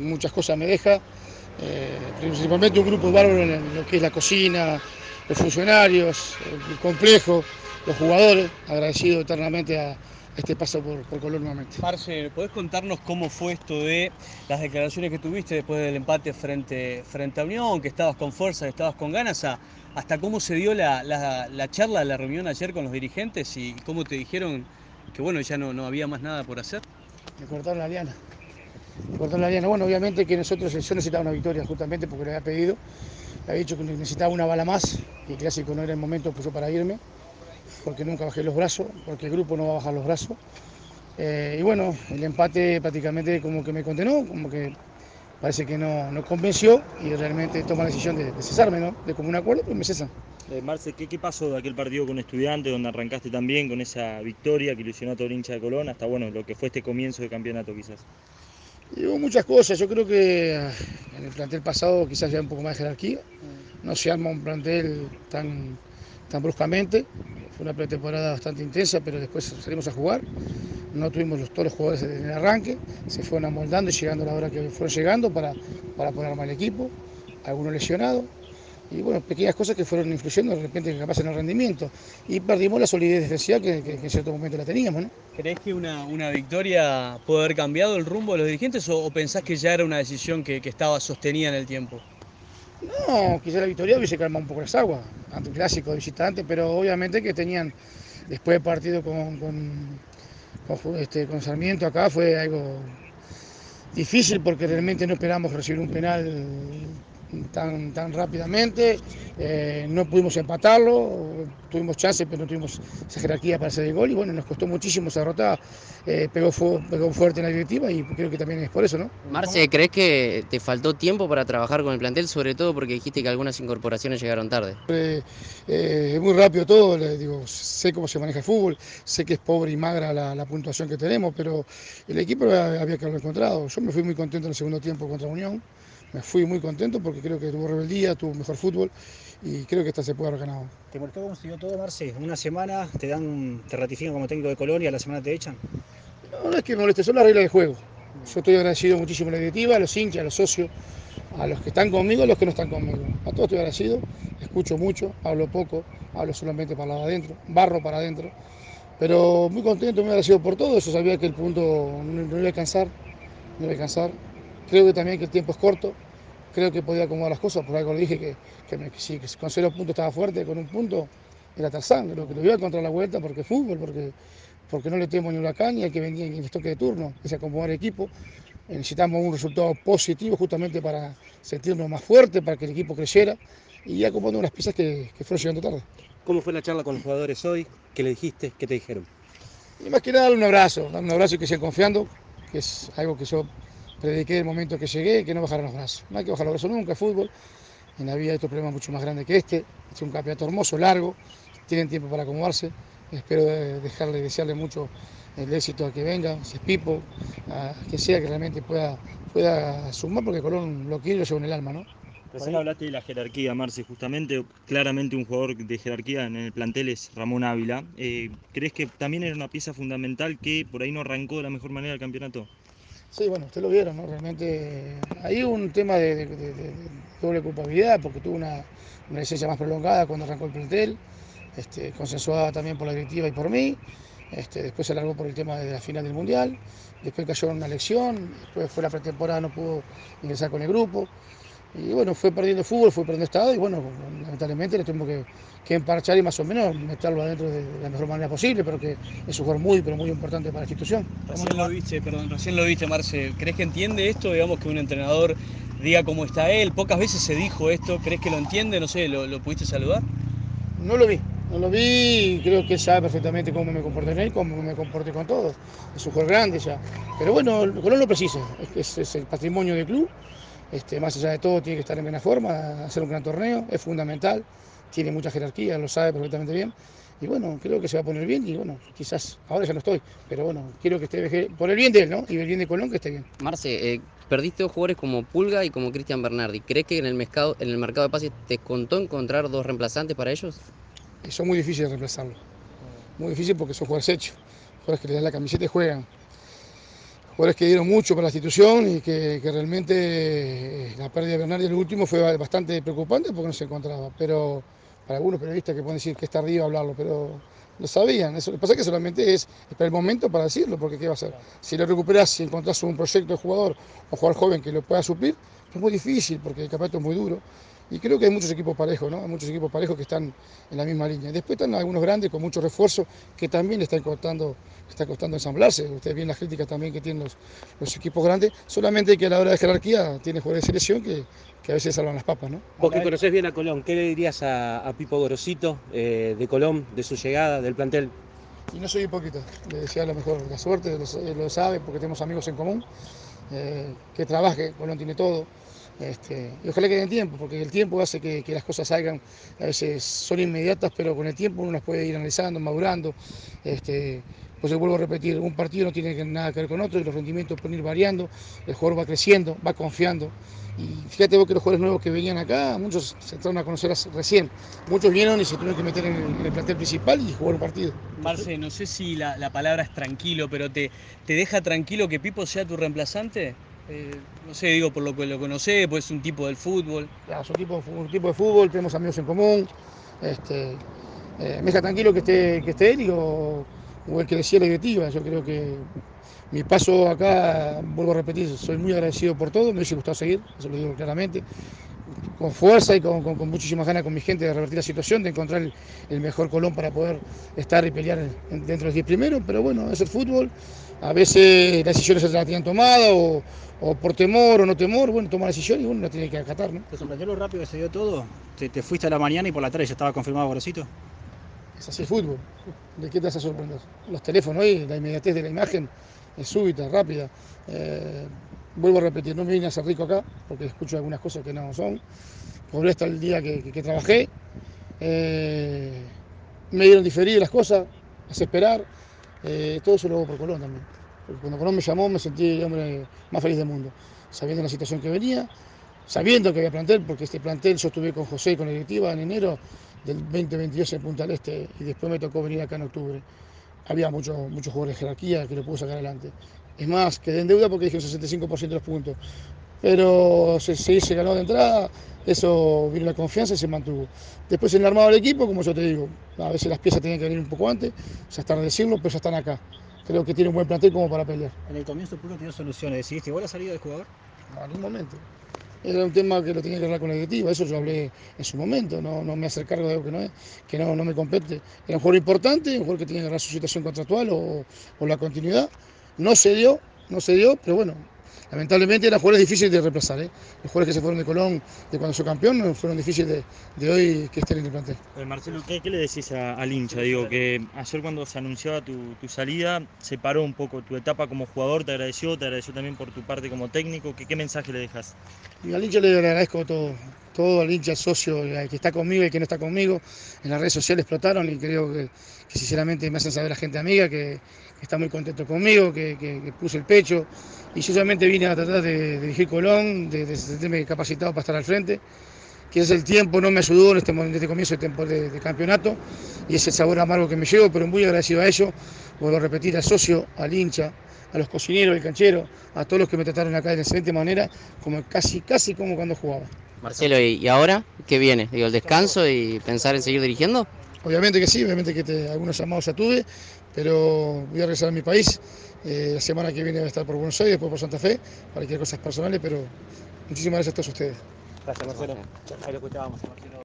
muchas cosas me deja, eh, principalmente un grupo bárbaro en lo que es la cocina, los funcionarios, el complejo, los jugadores, agradecido eternamente a este paso por, por Colón nuevamente. Marce, ¿podés contarnos cómo fue esto de las declaraciones que tuviste después del empate frente, frente a Unión, que estabas con fuerza, que estabas con ganas, hasta cómo se dio la, la, la, charla, la reunión ayer con los dirigentes y cómo te dijeron que bueno, ya no, no había más nada por hacer? Me cortaron la liana. Bueno, obviamente que nosotros, yo necesitaba una victoria justamente porque le había pedido, le había dicho que necesitaba una bala más, y clásico no era el momento pues, para irme porque nunca bajé los brazos, porque el grupo no va a bajar los brazos. Eh, y bueno, el empate prácticamente como que me condenó, como que parece que no, no convenció y realmente toma la decisión de, de cesarme, ¿no? De común acuerdo, pues me cesan. Eh, Marce, ¿qué, ¿qué, pasó de aquel partido con estudiantes donde arrancaste también con esa victoria que ilusionó a todo el hincha de Colón hasta bueno, lo que fue este comienzo de campeonato quizás? Y hubo muchas cosas, yo creo que ah, en el plantel pasado quizás había un poco más de jerarquía, no se arma un plantel tan, tan bruscamente, fue una pretemporada bastante intensa, pero después salimos a jugar. No tuvimos los, todos los jugadores en el arranque, se fueron amoldando y llegando a la hora que fueron llegando para, para poner armar el equipo, algunos lesionados. Y bueno, pequeñas cosas que fueron influyendo de repente capaz en el rendimiento. Y perdimos la solidez defensiva que, que, que en cierto momento la teníamos. ¿no? ¿Crees que una, una, victoria puede haber cambiado el rumbo de los dirigentes o, o pensás que ya era una decisión que, que estaba sostenida en el tiempo? No, quizá la victoria hubiese calmado un poco las aguas, ante un clásico de visitante, pero obviamente que tenían, después del partido con, con, con, este, con Sarmiento acá, fue algo difícil porque realmente no esperamos recibir un penal tan, tan rápidamente, eh, no pudimos empatarlo, tuvimos chance pero no tuvimos esa jerarquía para hacer el gol y bueno, nos costó muchísimo esa derrota, eh, pegó, pegó, fuerte en la directiva y creo que también es por eso, ¿no? Marce, ¿crees que te faltó tiempo para trabajar con el plantel, sobre todo porque dijiste que algunas incorporaciones llegaron tarde? Eh, es muy rápido todo, le digo, sé cómo se maneja el fútbol, sé que es pobre y magra la, la puntuación que tenemos, pero el equipo había que haberlo encontrado, yo me fui muy contento en el segundo tiempo contra Unión, me fui muy contento porque creo que tuvo rebeldía, tuvo mejor fútbol y creo que esta se puede haber ganado. ¿Te molestó cómo se dio todo, Marce? Una semana te dan, te ratifican como técnico de Colonia, la semana te echan. No, no es que me moleste, son las reglas del juego. Yo estoy agradecido muchísimo a la directiva, a los hinchas, a los socios, a los que están conmigo, a los que no están conmigo. A todos estoy agradecido, escucho mucho, hablo poco, hablo solamente para adentro, barro para adentro. Pero muy contento, muy agradecido por todo. Yo sabía que el punto no, no iba a alcanzar, no iba a alcanzar. Creo que también que el tiempo es corto, creo que podía acomodar las cosas, por algo le dije que, que, me, que, sí, que con cero puntos estaba fuerte, con un punto era Tarzán, creo que lo iba a contra la vuelta porque fútbol, porque, porque no le temo ni huracán ni al que venía en el toque de turno, es acomodar el equipo. Necesitamos un resultado positivo justamente para sentirnos más fuertes, para que el equipo creciera y acomodando unas piezas que, que fueron llegando tarde. ¿Cómo fue la charla con los jugadores hoy? ¿Qué le dijiste? ¿Qué te dijeron? Y más que nada un abrazo, un abrazo y que sigan confiando, que es algo que yo prediqué el momento que llegué, que no bajaran los brazos. No hay que bajar los brazos nunca, fútbol. En la vida hay otro problema mucho más grande que este. Es un campeonato hermoso, largo, tienen tiempo para acomodarse. Espero dejarle, desearle mucho el éxito a que venga, si es Pipo, a que sea que realmente pueda, pueda sumar, porque Colón lo quiere y lo lleva en el alma, ¿no? Recién hablaste de la jerarquía, Marce, justamente, claramente un jugador de jerarquía en el plantel es Ramón Ávila. Eh, ¿Crees que también era una pieza fundamental que por ahí no arrancó de la mejor manera el campeonato? Sí, bueno, ustedes lo vieron, ¿no? Realmente hay un tema de, doble culpabilidad porque tuvo una, una, licencia más prolongada cuando arrancó el plantel, este, consensuada también por la directiva y por mí. Este, después se alargó por el tema de la final del Mundial, después cayó en una elección, después fue la pretemporada, no pudo ingresar con el grupo. Y bueno, fue perdiendo fútbol, fue perdiendo estado y bueno, lamentablemente le tuvimos que, que emparchar y más o menos meterlo adentro de la mejor manera posible, pero que es un jugador muy, pero muy importante para la institución. Recién lo viste, perdón, recién lo viste, Marce. ¿Crees que entiende esto, digamos, que un entrenador diga cómo está él? Pocas veces se dijo esto, ¿crees que lo entiende? No sé, ¿lo, lo pudiste saludar? No lo vi, no lo vi y creo que sabe perfectamente cómo me comporté en él, cómo me comporté con todos. Es un jugador grande ya. Pero bueno, Colón lo precisa, es, es el patrimonio del club este, más allá de todo tiene que estar en buena forma, hacer un gran torneo, es fundamental, tiene mucha jerarquía, lo sabe perfectamente bien. Y bueno, creo que se va a poner bien y bueno, quizás ahora ya no estoy, pero bueno, quiero que esté por el bien de él, ¿no? Y el bien de Colón que esté bien. Marce, eh, perdiste dos jugadores como Pulga y como Cristian Bernardi. ¿Crees que en el, mercado, en el mercado de pases te contó encontrar dos reemplazantes para ellos? Son muy difíciles de reemplazarlos. Muy difícil porque son jugadores hechos, jugadores que le dan la camiseta y juegan jugadores que dieron mucho para la institución y que, que realmente eh, la pérdida de Bernardi el último fue bastante preocupante porque no se encontraba. Pero para algunos periodistas que pueden decir que está arriba hablarlo, pero lo sabían. Eso, lo que pasa es que solamente es esperar el momento para decirlo, porque ¿qué va a hacer? Si lo recuperas, si encontrás un proyecto de jugador o jugador joven que lo pueda suplir, es muy difícil porque el campeonato es muy duro. Y creo que hay muchos equipos parejos, ¿no? Hay muchos equipos parejos que están en la misma línea. Después están algunos grandes con mucho refuerzo que también están costando, está costando ensamblarse. Ustedes ven las críticas también que tienen los, los equipos grandes, solamente que a la hora de jerarquía tiene jugadores de selección que, que a veces salvan las papas, ¿no? Vos que conocés bien a Colón, ¿qué le dirías a, a Pipo Gorosito eh, de Colón, de su llegada, del plantel? Y no soy hipócrita, le decía a lo mejor la suerte, lo, lo sabe porque tenemos amigos en común, eh, que trabaje, Colón tiene todo. Este, y ojalá que den tiempo, porque el tiempo hace que, las cosas salgan, a veces son inmediatas, pero con el tiempo uno las puede ir analizando, madurando. Este, pues yo vuelvo a repetir, un partido no tiene nada que ver con otro y los rendimientos pueden ir variando, el jugador va creciendo, va confiando. Y fíjate vos que los jugadores nuevos que venían acá, muchos se entraron a conocer recién, muchos vinieron y se tuvieron que meter en el, plantel principal y jugar un partido. Marce, no sé si la, la palabra es tranquilo, pero te, ¿te deja tranquilo que Pipo sea tu reemplazante? Eh, no sé, digo por lo que lo conocés, pues es un tipo del fútbol. Ya, es un tipo, un tipo de fútbol, tenemos amigos en común. Este, eh, me deja tranquilo que esté, que esté él o, o, el que decía la directiva. Yo creo que mi paso acá, vuelvo a repetir, soy muy agradecido por todo, me hubiese gustado seguir, eso lo digo claramente. Con fuerza y con, con, con muchísimas ganas con mi gente de revertir la situación, de encontrar el, el mejor Colón para poder estar y pelear en, dentro de los 10 primeros, pero bueno, es el fútbol. A veces las decisiones se las tienen tomadas o, o por temor o no temor, bueno, toma la decisión y uno la tiene que acatar, ¿no? ¿Te sorprendió lo rápido que se dio todo? ¿Te, te fuiste a la mañana y por la tarde ya estaba confirmado Gorosito? Es así el fútbol. ¿De qué te vas a sorprender? Los teléfonos hoy, la inmediatez de la imagen es súbita, rápida. Eh, vuelvo a repetir, no me vine a hacer rico acá, porque escucho algunas cosas que no son. Cobré hasta el día que, trabajé. Eh, me dieron diferir las cosas, hace esperar. Eh, todo eso lo hago por Colón también. Cuando Colón me llamó me sentí el hombre más feliz del mundo, sabiendo la situación que venía, sabiendo que había plantel, porque este plantel yo estuve con José y con la directiva en enero del 2022 en Punta del Este y después me tocó venir acá en octubre. Había muchos mucho jugadores de jerarquía que lo pudo sacar adelante. Es más, quedé en deuda porque dije un 65% de los puntos. Pero se, se, se, ganó de entrada, eso vino la confianza y se mantuvo. Después en el armado del equipo, como yo te digo, a veces las piezas tenían que venir un poco antes, ya están decirlo, pero ya están acá. Creo que tiene un buen plantel como para pelear. En el comienzo Pulga dio soluciones, ¿decidiste igual la salida del jugador? No, en un momento. Era un tema que lo tenía que hablar con la directiva, eso yo hablé en su momento, no, no me hacer cargo de algo que no es, que no, no me compete. Era un jugador importante, un jugador que tenía que agarrar su situación contractual o, o la continuidad. No se dio, no se dio, pero bueno, lamentablemente eran jugadores difíciles de reemplazar. ¿eh? Los jugadores que se fueron de Colón de cuando fue campeón fueron difíciles de, de hoy que estén en el plantel. Eh, Marcelo, ¿qué, ¿qué, le decís a, al hincha? Digo, que ayer cuando se anunciaba tu, tu, salida, se paró un poco tu etapa como jugador, te agradeció, te agradeció también por tu parte como técnico. ¿Qué, qué mensaje le dejas? Y al hincha le agradezco todo, todo al hincha socio, el que está conmigo y el que no está conmigo. En las redes sociales explotaron y creo que, sinceramente me hacen saber la gente amiga que, que está muy contento conmigo, que, que, puse el pecho. Y yo solamente vine a tratar de, dirigir Colón, de, de sentirme capacitado para estar al frente. Que es el tiempo, no me ayudó en este, en este comienzo de, de, campeonato y es el sabor amargo que me llevo, pero muy agradecido a ello. Vuelvo a repetir al socio, al hincha, a los cocineros, al canchero, a todos los que me trataron acá de excelente manera, como casi, casi como cuando jugaba. Marcelo, ¿y ahora qué viene? Digo, el descanso y pensar en seguir dirigiendo. Obviamente que sí, obviamente que te, algunos llamados ya tuve, pero voy a regresar a mi país. Eh, la semana que viene voy a estar por Buenos Aires, después por Santa Fe, para que cosas personales, pero muchísimas gracias a todos ustedes. Gracias, Marcelo. Ahí lo escuchábamos, Marcelo.